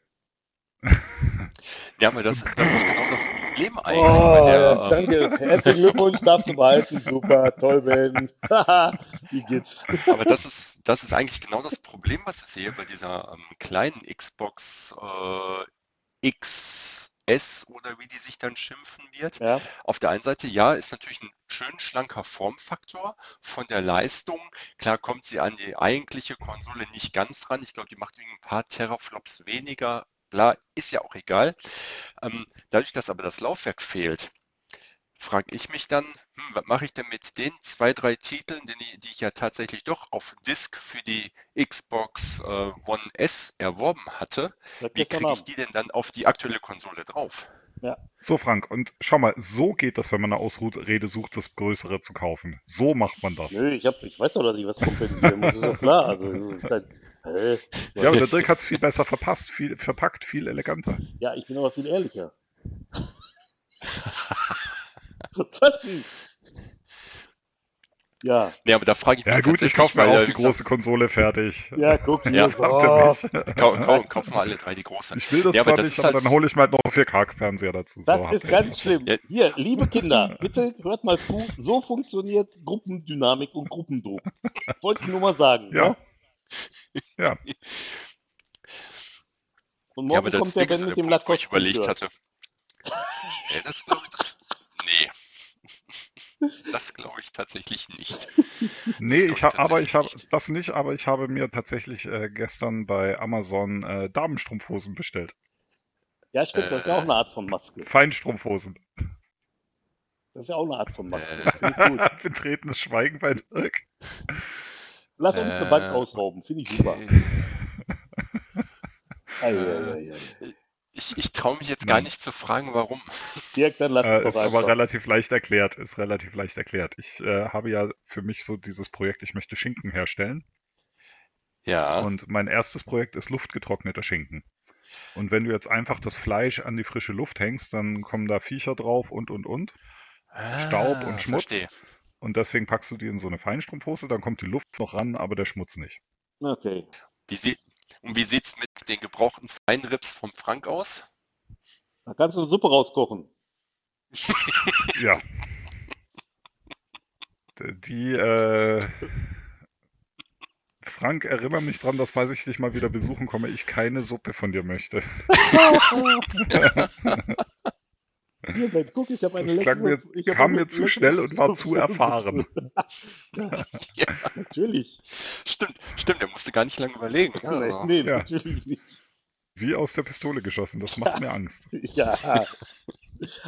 Ja, aber das, das ist genau das Problem eigentlich Oh, der, ähm, danke. Herzlichen Glückwunsch, darfst du behalten. Super, toll, Ben. Wie geht's? Aber das ist, das ist eigentlich genau das Problem, was ich sehe bei dieser ähm, kleinen Xbox äh, XS oder wie die sich dann schimpfen wird. Ja, Auf der einen Seite, ja, ist natürlich ein schön schlanker Formfaktor. Von der Leistung, klar kommt sie an die eigentliche Konsole nicht ganz ran. Ich glaube, die macht ein paar Teraflops weniger. Klar, ist ja auch egal. Ähm, dadurch, dass aber das Laufwerk fehlt, frage ich mich dann, hm, was mache ich denn mit den zwei, drei Titeln, die, die ich ja tatsächlich doch auf Disk für die Xbox äh, One S erworben hatte? sag Wie kriege ich die denn dann auf die aktuelle Konsole drauf? So, Frank, und schau mal, so geht das, wenn man eine Ausrede sucht, das Größere zu kaufen. So macht man das. Nö, ich, hab, ich weiß doch, dass ich was kompensieren muss. Ist doch klar. Also, ist hä? Ja, aber der Dirk hat es viel besser verpasst, viel verpackt, viel eleganter. ja, ich bin aber viel ehrlicher. was denn? Ja, Nee, aber da frage ich mich Ja gut, ich kaufe mir auch die große Konsole fertig. ja, guck hier. Ja, Das oh. Kau kau kaufen wir alle drei die große. Ich will das Ja, aber zwar das nicht, aber halt- dann hole ich mir halt noch einen 4K-Fernseher dazu. So, Das habt ist ganz schlimm. Ja. Hier, liebe Kinder, bitte hört mal zu. So funktioniert Gruppendynamik und Gruppendruck. Wollte ich nur mal sagen. Ja. Ne? Ja, Und Ja, morgen aber das kommt der Ben mit dem Punkt, wo ich überlegt hatte. Nee, das glaube ich, das, nee. Das glaube ich tatsächlich nicht. nee, ich ich aber ich habe das nicht, aber ich habe mir tatsächlich äh, gestern bei Amazon äh, Damenstrumpfhosen bestellt. Ja, stimmt, das ist ja auch eine Art von Maske. Feinstrumpfhosen. Das ist ja auch eine Art von Maske. Äh. Betretenes Schweigen bei Dirk. Lass uns eine Äh. Bank ausrauben. Finde ich super. Ei. Ich, ich traue mich jetzt gar nicht zu fragen, warum. Dirk, dann lass Äh, es ist doch aber relativ leicht erklärt. Ist relativ leicht erklärt. Ich äh, habe ja für mich so dieses Projekt, ich möchte Schinken herstellen. Ja, Und mein erstes Projekt ist luftgetrockneter Schinken. Und wenn du jetzt einfach das Fleisch an die frische Luft hängst, dann kommen da Viecher drauf und und und. Staub Ah, und Schmutz. Verstehe. Und deswegen packst du die in so eine Feinstrumpfhose, dann kommt die Luft noch ran, aber der Schmutz nicht. Okay. Wie sie, und wie sieht's mit den gebrauchten Feinrips vom Frank aus? Da kannst du eine Suppe rauskochen. Ja. Die, äh, Frank, erinnere mich dran, dass, falls ich dich mal wieder besuchen komme, ich keine Suppe von dir möchte. Hier, Ben, guck, ich habe eine Das klang mir- ich kam eine mir zu schnell und war zu erfahren. ja, natürlich. Stimmt, stimmt, er musste gar nicht lange überlegen. Nee, Also, nee, Ja. natürlich nicht. Wie aus der Pistole geschossen, das macht mir Angst. Ja.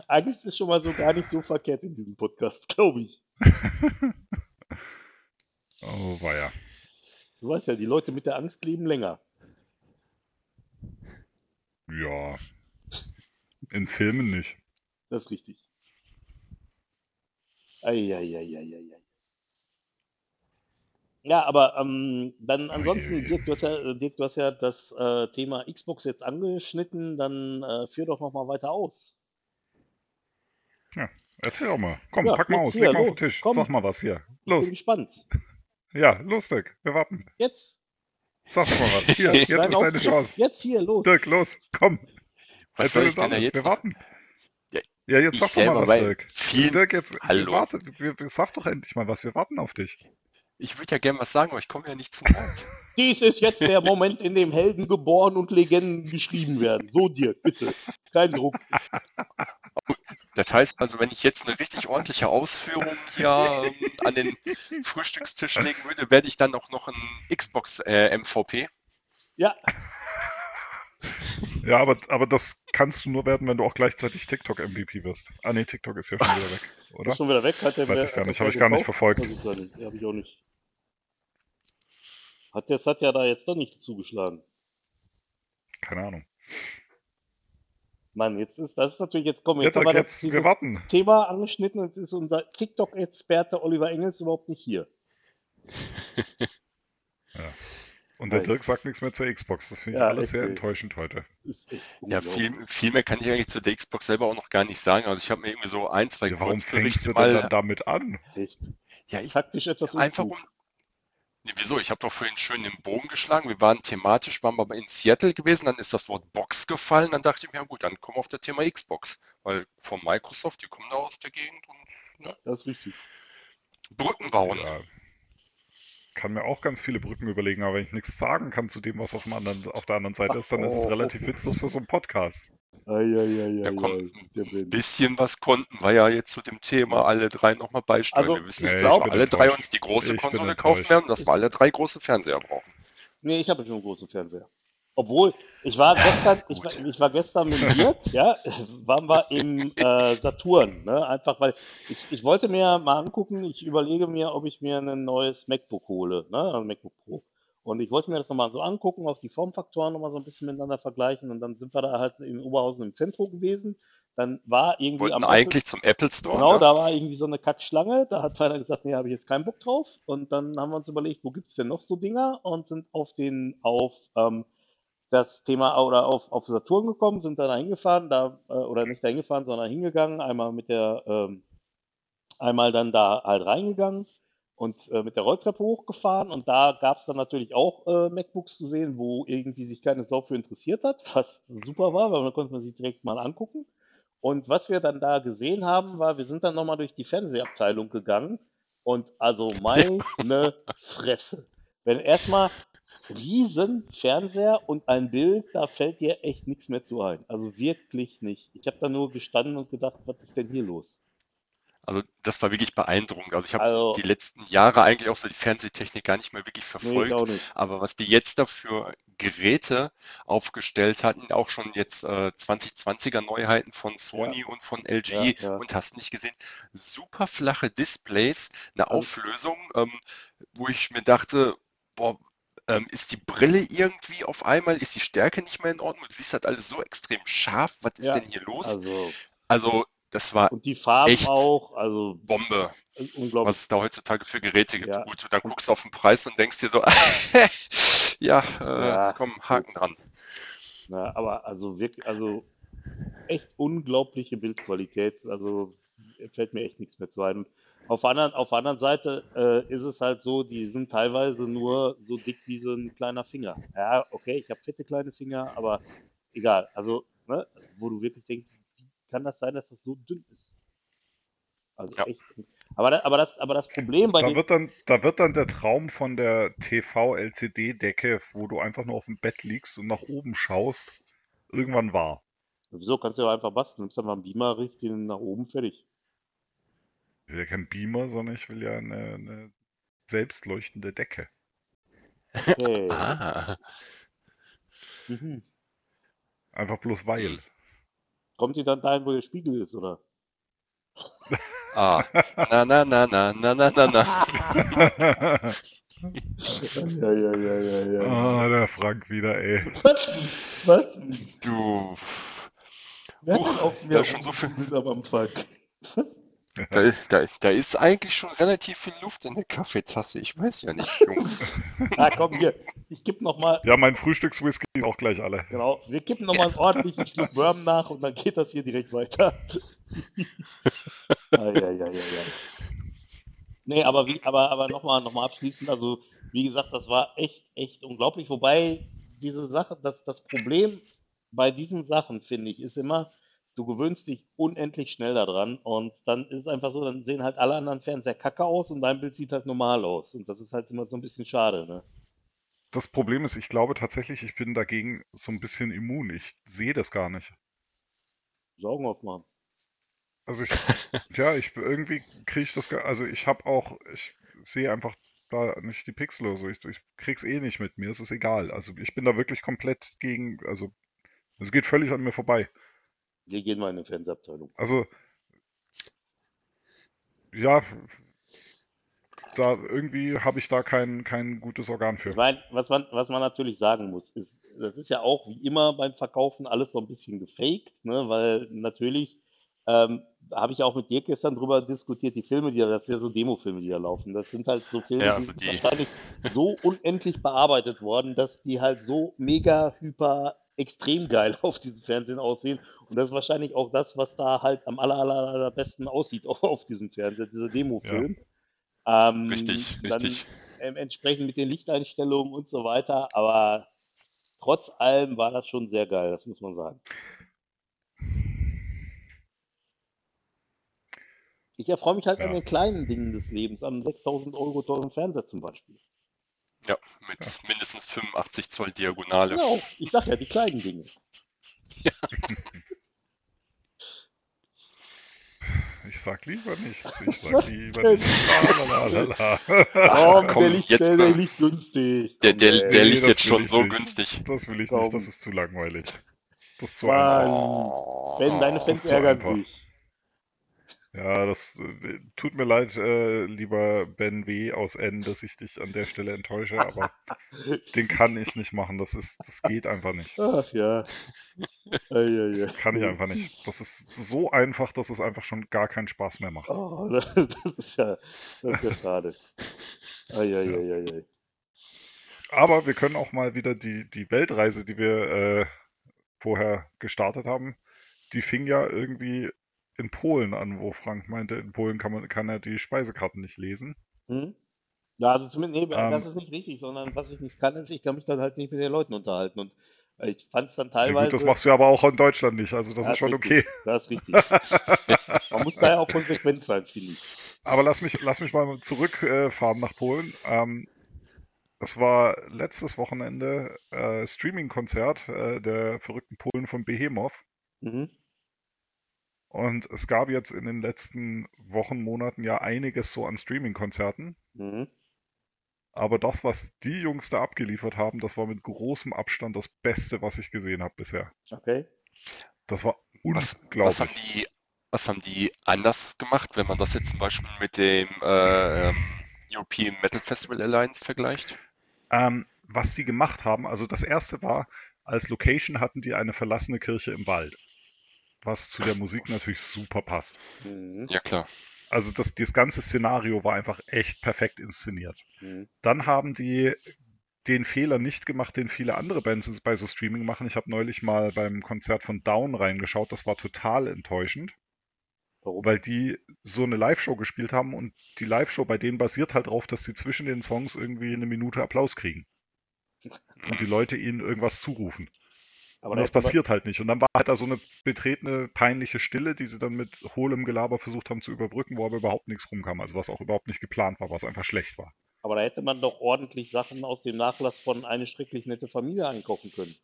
Angst ist schon mal so gar nicht so verkehrt in diesem Podcast, glaube ich. Oh, weia. Du weißt ja, die Leute mit der Angst leben länger. Ja. In Filmen nicht. Das ist richtig. Eieieiei. Ja, aber ähm, dann ansonsten. Dirk, du hast ja, Dirk, du hast ja das äh, Thema Xbox jetzt angeschnitten, dann äh, führ doch noch mal weiter aus. Erzähl doch mal. Komm, Ja, pack mal jetzt aus, hier, leg mal auf den los, Tisch. komm. Sag mal was hier. Ich bin Los. gespannt. Ja, los, Dirk. Wir warten. Jetzt. Sag mal was. Hier, jetzt Dein ist deine Auftritt. Chance. Jetzt hier, los. Dirk, los, komm. Was Erzähl soll ich uns denn da alles. jetzt Wir warten. Ja, jetzt ich sag doch mal was, Dirk. vielen- Dirk, jetzt Hallo. Wir warten, wir, sag doch endlich mal was. Wir warten auf dich. Ich würde ja gern was sagen, aber ich komme ja nicht zum Wort. Dies ist jetzt der Moment, in dem Helden geboren und Legenden geschrieben werden. So dir, bitte. Kein Druck. Das heißt also, wenn ich jetzt eine richtig ordentliche Ausführung hier ähm, an den Frühstückstisch legen würde, werde ich dann auch noch ein Xbox äh, MVP. Ja, Ja, aber, aber das kannst du nur werden, wenn du auch gleichzeitig TikTok-MVP wirst. Ah, nee, TikTok ist ja schon wieder weg, oder? ist schon wieder weg. Hat der Weiß wer- ich gar nicht, der hab ich gar nicht verfolgt. Ja, habe ich auch nicht. Hat der Satya da jetzt doch nicht zugeschlagen? Keine Ahnung. Mann, jetzt ist das ist natürlich jetzt kommen Ja, jetzt das jetzt, dieses wir warten. Thema angeschnitten und jetzt ist unser TikTok-Experte Oliver Engels überhaupt nicht hier. Und der. Dirk sagt nichts mehr zur Xbox. Das finde ich Ja, alles sehr enttäuschend heute. Ja, viel, viel mehr kann ich eigentlich zu der Xbox selber auch noch gar nicht sagen. Also ich habe mir irgendwie so ein, zwei Ja, warum fängst du denn mal. dann damit an? Echt. Ja, ich Taktisch etwas einfach um. Nee, wieso? Ich habe doch vorhin schön den Bogen geschlagen. Wir waren thematisch, waren wir aber in Seattle gewesen, dann ist das Wort Box gefallen. Dann dachte ich mir, ja gut, dann kommen wir auf das Thema Xbox. Weil von Microsoft, die kommen da aus der Gegend und ne, Das ist richtig. Brücken bauen. Ja. Kann mir auch ganz viele Brücken überlegen, aber wenn ich nichts sagen kann zu dem, was auf, dem anderen, auf der anderen Seite ist, dann ist es relativ witzlos für so einen Podcast. Eieieiei, Ja, komm, der ein Ben. bisschen was konnten wir ja jetzt zu dem Thema alle drei nochmal beisteuern. Also, wir wissen jetzt, ich dass wir alle drei uns die große Konsole kaufen werden dass wir alle drei große Fernseher brauchen. Nee, ich habe schon einen großen Fernseher. Obwohl, ich war gestern, ich war, ich war gestern mit dir, ja, waren wir im äh, Saturn, ne? Einfach weil ich, ich wollte mir mal angucken, ich überlege mir, ob ich mir ein neues MacBook hole, ne? Ein MacBook Pro. Und ich wollte mir das nochmal so angucken, auch die Formfaktoren nochmal so ein bisschen miteinander vergleichen. Und dann sind wir da halt in Oberhausen im Zentrum gewesen. Dann war irgendwie Wollten am Apple- eigentlich zum Apple Store. Genau, ne? da war irgendwie so eine Kackschlange. Da hat einer gesagt, nee, habe ich jetzt keinen Bock drauf. Und dann haben wir uns überlegt, wo gibt's denn noch so Dinger? Und sind auf den, auf ähm, das Thema oder auf, auf Saturn gekommen, sind dann eingefahren, da, äh, oder nicht dahin gefahren, sondern hingegangen, einmal mit der, ähm, einmal dann da halt reingegangen und äh, mit der Rolltreppe hochgefahren und da gab's dann natürlich auch äh, MacBooks zu sehen, wo irgendwie sich keine Sau für interessiert hat, was super war, weil dann konnte man sich direkt mal angucken. Und was wir dann da gesehen haben, war, wir sind dann nochmal durch die Fernsehabteilung gegangen und also meine Fresse. Wenn erstmal riesen Fernseher und ein Bild, da fällt dir echt nichts mehr zu ein. Also wirklich nicht. Ich habe da nur gestanden und gedacht, was ist denn hier los? Also das war wirklich beeindruckend. Also ich habe Also- die letzten Jahre eigentlich auch so die Fernsehtechnik gar nicht mehr wirklich Nee, ich verfolgt. nicht. Aber was die jetzt dafür Geräte aufgestellt hatten, auch schon jetzt äh, 2020er Neuheiten von Sony und von LG Ja, ja. und hast nicht gesehen, super flache Displays, eine Also- Auflösung, ähm, wo ich mir dachte, boah, ähm, ist die Brille irgendwie auf einmal, ist die Stärke nicht mehr in Ordnung? Du siehst halt alles so extrem scharf, was ist Ja, denn hier los? Also, Also das war und die Farben Echt? auch, also Bombe unglaublich. was es da heutzutage für Geräte gibt. Ja. Gut, dann guckst du auf den Preis und denkst dir so, ja, äh, Ja, komm, Haken gut. dran. Ja, aber also wirklich, also echt unglaubliche Bildqualität. Also fällt mir echt nichts mehr zu ein. Auf der anderen, auf der anderen Seite äh, ist es halt so, die sind teilweise nur so dick wie so ein kleiner Finger. Ja, okay, ich habe fette kleine Finger, aber egal. Also, ne, wo du wirklich denkst, wie kann das sein, dass das so dünn ist? Also Ja. echt. Aber, aber, das, aber das Problem bei Da den wird dann, da wird dann der Traum von der TV-LCD-Decke, wo du einfach nur auf dem Bett liegst und nach oben schaust, irgendwann wahr. Wieso kannst du ja einfach basteln? Nimmst einfach einen Beamer, richtest ihn nach oben, fertig. Ich will ja keinen Beamer, sondern ich will ja eine, eine selbstleuchtende Decke. Okay. ah. Mhm. Einfach bloß weil. Kommt die dann dahin, wo der Spiegel ist, oder? Ah. Na, na, na, na, na, na, na, na. ja, ja, ja, ja, ja. Ah, der Frank wieder, ey. Was? Was? Du. Wer hat denn auch wieder schon so viel mit am Frank? Was? Da, da, da ist eigentlich schon relativ viel Luft in der Kaffeetasse. Ich weiß ja nicht, Jungs. Ah, komm hier, ich kipp noch mal, Ja, mein Frühstückswhisky ist auch gleich alle. genau, wir kippen noch mal einen ordentlichen Schluck Bourbon nach und dann geht das hier direkt weiter. Eieieiei. Nee, aber wie, aber, aber nochmal noch mal abschließend, also wie gesagt, das war echt, echt unglaublich. Wobei diese Sache, das, das Problem bei diesen Sachen, finde ich, ist immer, du gewöhnst dich unendlich schnell daran und dann ist es einfach so, dann sehen halt alle anderen Fernseher kacke aus und dein Bild sieht halt normal aus. Und das ist halt immer so ein bisschen schade, ne? Das Problem ist, ich glaube tatsächlich, ich bin dagegen so ein bisschen immun. Ich sehe das gar nicht. Saugen aufmachen. Also ich, ja, ich irgendwie kriege ich das, gar- also ich habe auch, ich sehe einfach da nicht die Pixel oder so. Ich, ich krieg's eh nicht mit mir, es ist egal. Also ich bin da wirklich komplett gegen, also es geht völlig an mir vorbei. Wir gehen mal in die Fernsehabteilung. Also ja, da irgendwie habe ich da kein, kein gutes Organ Ich für. meine, was man, was man natürlich sagen muss, ist, das ist ja auch wie immer beim Verkaufen alles so ein bisschen gefaked, ne? Weil natürlich ähm, habe ich auch mit dir gestern drüber diskutiert, die Filme, die da, das sind ja so Demofilme, die da laufen. Das sind halt so Filme, Ja, die also sind die- wahrscheinlich so unendlich bearbeitet worden, dass die halt so mega, hyper, extrem geil auf diesem Fernsehen aussehen. Und das ist wahrscheinlich auch das, was da halt am aller, aller, allerbesten aussieht auf, auf diesem Fernseher, dieser Demofilm. Ähm, Richtig, dann richtig. ähm, entsprechend mit den Lichteinstellungen und so weiter. Aber trotz allem war das schon sehr geil, das muss man sagen. Ich erfreue mich halt an Ja. den kleinen Dingen des Lebens, an 6000 Euro teuren Fernseher zum Beispiel. Ja, mit mindestens 85 Zoll Diagonale. Genau, ich sag ja, die kleinen Dinge. Ich sag lieber nichts. Ich sag Was lieber denn? nichts. Komm, der, liegt, jetzt der, der liegt günstig. Der, der, ey. der Nee, liegt jetzt schon so nicht. günstig. Das will ich Komm. nicht, das ist zu langweilig. Das ist zu Mann. einfach. Oh. Ben, deine Fans ärgern sich. Ja, das äh, tut mir leid, äh, lieber Ben W. aus N, dass ich dich an der Stelle enttäusche, aber den kann ich nicht machen. Das ist, das geht einfach nicht. Ach ja. Ei, ei, ei. Das kann ich einfach nicht. Das ist so einfach, dass es einfach schon gar keinen Spaß mehr macht. Oh, das, das ist ja, das ist ja schade. Ei, ei, ei, ei, ei. Aber wir können auch mal wieder die, die Weltreise, die wir äh, vorher gestartet haben, die fing ja irgendwie in Polen an, wo Frank meinte, in Polen kann man kann er die Speisekarten nicht lesen. Hm? Ja, also zumindest, nee, Ähm. das ist nicht richtig, sondern was ich nicht kann, ist, ich kann mich dann halt nicht mit den Leuten unterhalten. Und ich fand es dann Ja, teilweise. gut, das machst du aber auch in Deutschland nicht, also das Ja, ist schon richtig. okay. Das ist richtig. Man muss da ja auch konsequent sein, finde ich. Aber lass mich, lass mich mal zurückfahren äh, nach Polen. Ähm, das war letztes Wochenende äh, Streaming-Konzert äh, der verrückten Polen von Behemoth. Mhm. Und es gab jetzt in den letzten Wochen, Monaten ja einiges so an Streaming-Konzerten. Mhm. Aber das, was die Jungs da abgeliefert haben, das war mit großem Abstand das Beste, was ich gesehen habe bisher. Okay. Das war Was, unglaublich. was haben die, was haben die anders gemacht, wenn man das jetzt zum Beispiel mit dem äh, ähm, European Metal Festival Alliance vergleicht? Ähm, was die gemacht haben, also das erste war, als Location hatten die eine verlassene Kirche im Wald. Was zu der Musik natürlich super passt. Mhm. Ja, klar. Also das, das ganze Szenario war einfach echt perfekt inszeniert. Mhm. Dann haben die den Fehler nicht gemacht, den viele andere Bands bei so Streaming machen. Ich habe neulich mal beim Konzert von Down reingeschaut, das war total enttäuschend, Warum? weil die so eine Live-Show gespielt haben und die Live-Show bei denen basiert halt darauf, dass die zwischen den Songs irgendwie eine Minute Applaus kriegen und die Leute ihnen irgendwas zurufen. Aber das passiert halt nicht. Und dann war halt da so eine betretene, peinliche Stille, die sie dann mit hohlem Gelaber versucht haben zu überbrücken, wo aber überhaupt nichts rumkam. Also was auch überhaupt nicht geplant war, was einfach schlecht war. Aber da hätte man doch ordentlich Sachen aus dem Nachlass von eine schrecklich nette Familie einkaufen können.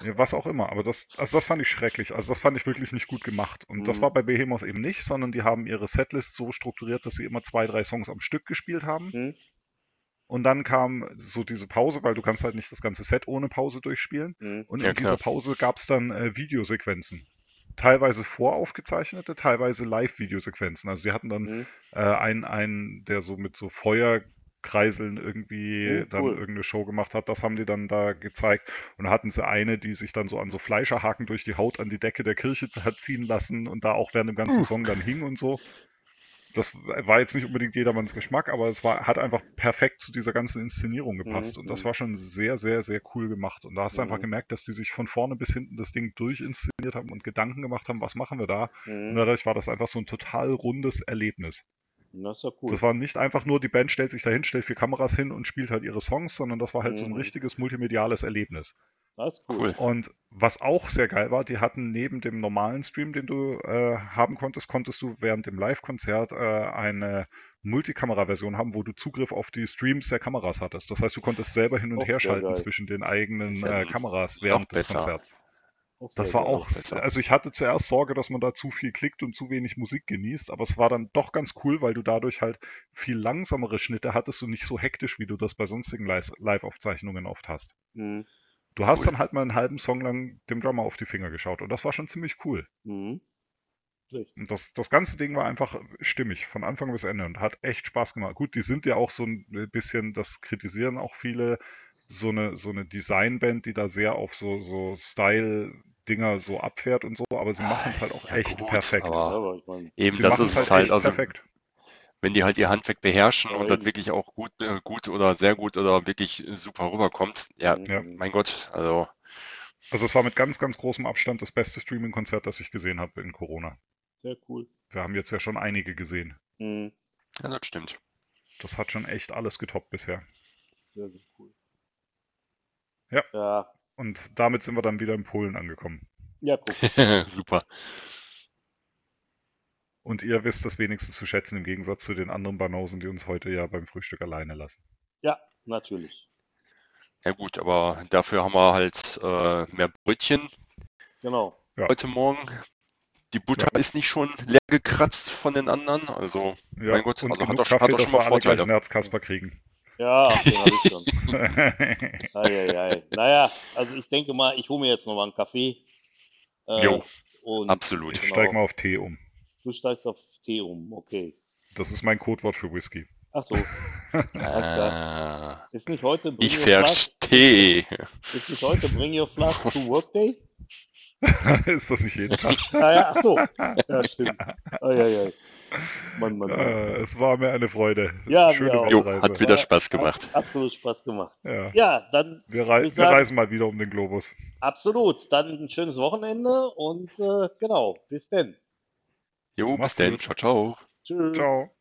Ja, was auch immer, aber das, also das fand ich schrecklich. Also das fand ich wirklich nicht gut gemacht. Und das Mhm. war bei Behemoth eben nicht, sondern die haben ihre Setlist so strukturiert, dass sie immer zwei, drei Songs am Stück gespielt haben. Hm? Und dann kam so diese Pause, weil du kannst halt nicht das ganze Set ohne Pause durchspielen. Hm? Und Ja, in dieser klar. Pause gab es dann äh, Videosequenzen. Teilweise voraufgezeichnete, teilweise Live-Videosequenzen. Also die hatten dann Hm? äh, einen, einen, der so mit so Feuer Kreiseln irgendwie Oh, dann cool. irgendeine Show gemacht hat. Das haben die dann da gezeigt. Und da hatten sie eine, die sich dann so an so Fleischerhaken durch die Haut an die Decke der Kirche hat ziehen lassen und da auch während dem ganzen Song dann hing und so. Das war jetzt nicht unbedingt jedermanns Geschmack, aber es war, hat einfach perfekt zu dieser ganzen Inszenierung gepasst. Mhm, Und das mhm. war schon sehr, sehr, sehr cool gemacht. Und da hast du einfach Mhm. gemerkt, dass die sich von vorne bis hinten das Ding durchinszeniert haben und Gedanken gemacht haben, was machen wir da? Und Mhm. dadurch war das einfach so ein total rundes Erlebnis. Das ja cool. Das war nicht einfach nur, die Band stellt sich dahin, stellt vier Kameras hin und spielt halt ihre Songs, sondern das war halt so ein Mhm. richtiges multimediales Erlebnis. Das ist cool. Cool. Und was auch sehr geil war, die hatten neben dem normalen Stream, den du äh, haben konntest, konntest du während dem Live-Konzert äh, eine Multikamera-Version haben, wo du Zugriff auf die Streams der Kameras hattest. Das heißt, du konntest selber hin und Auch her schalten geil. zwischen den eigenen äh, Kameras während des. Konzerts. Das war geil. auch, also ich hatte zuerst Sorge, dass man da zu viel klickt und zu wenig Musik genießt, aber es war dann doch ganz cool, weil du dadurch halt viel langsamere Schnitte hattest und nicht so hektisch, wie du das bei sonstigen Live- Live-Aufzeichnungen oft hast. Mhm. Du hast Cool. dann halt mal einen halben Song lang dem Drummer auf die Finger geschaut und das war schon ziemlich cool. Mhm. Und das, das ganze Ding war einfach stimmig, von Anfang bis Ende und hat echt Spaß gemacht. Gut, die sind ja auch so ein bisschen, das kritisieren auch viele, so eine, so eine Designband, die da sehr auf so, so Style-Dinger so abfährt und so, aber sie machen es halt auch Ja, echt gut, perfekt. Ja, aber aber ich meine, eben sie das ist halt halt, echt also perfekt. Wenn die halt ihr Handwerk beherrschen Ja, und das wirklich auch gut, äh, gut oder sehr gut oder wirklich super rüberkommt, ja, Ja. mhm. mein Gott, also Also es war mit ganz, ganz großem Abstand das beste Streaming-Konzert, das ich gesehen habe in Corona. sehr cool. Wir haben jetzt ja schon einige gesehen. Mhm. ja, das stimmt. Das hat schon echt alles getoppt bisher. Sehr, sehr cool. Ja. Ja, Und damit sind wir dann wieder in Polen angekommen. ja guck. Super. Und ihr wisst das wenigstens zu schätzen, im Gegensatz zu den anderen Banausen, die uns heute ja beim Frühstück alleine lassen. Ja, natürlich. Ja gut, aber dafür haben wir halt äh, mehr Brötchen Genau. Ja. heute Morgen. Die Butter ist nicht schon leer gekratzt von den anderen, also Ja, Mein Gott, und also hat doch- hat Kaffee, doch dass schon wir mal alle Vorteile. einen Herzkasper kriegen. Ja, ach, den hab ich schon. Eieiei. Naja, also ich denke mal, ich hole mir jetzt nochmal einen Kaffee. Äh, Jo, und absolut. Ich Genau. steig mal auf Tee um. Du steigst auf Tee um, okay. Das ist mein Codewort für Whisky. Ach so, Ah, ist nicht heute Bring ich verstehe. ist nicht heute Bring Your Flask to Work Day? ist das nicht jeden Tag? Naja, ach so. Ja, stimmt. Eieiei. Mann, Mann, Mann. Äh, es war mir eine Freude. Ja, Schöne. Jo, hat wieder Spaß gemacht. Hat absolut Spaß gemacht. ja. Ja, dann Wir, rei wir sag- reisen mal wieder um den Globus. absolut. Dann ein schönes Wochenende und äh, genau, bis denn. Jo, bis dann. Ciao, ciao. Tschüss. Ciao.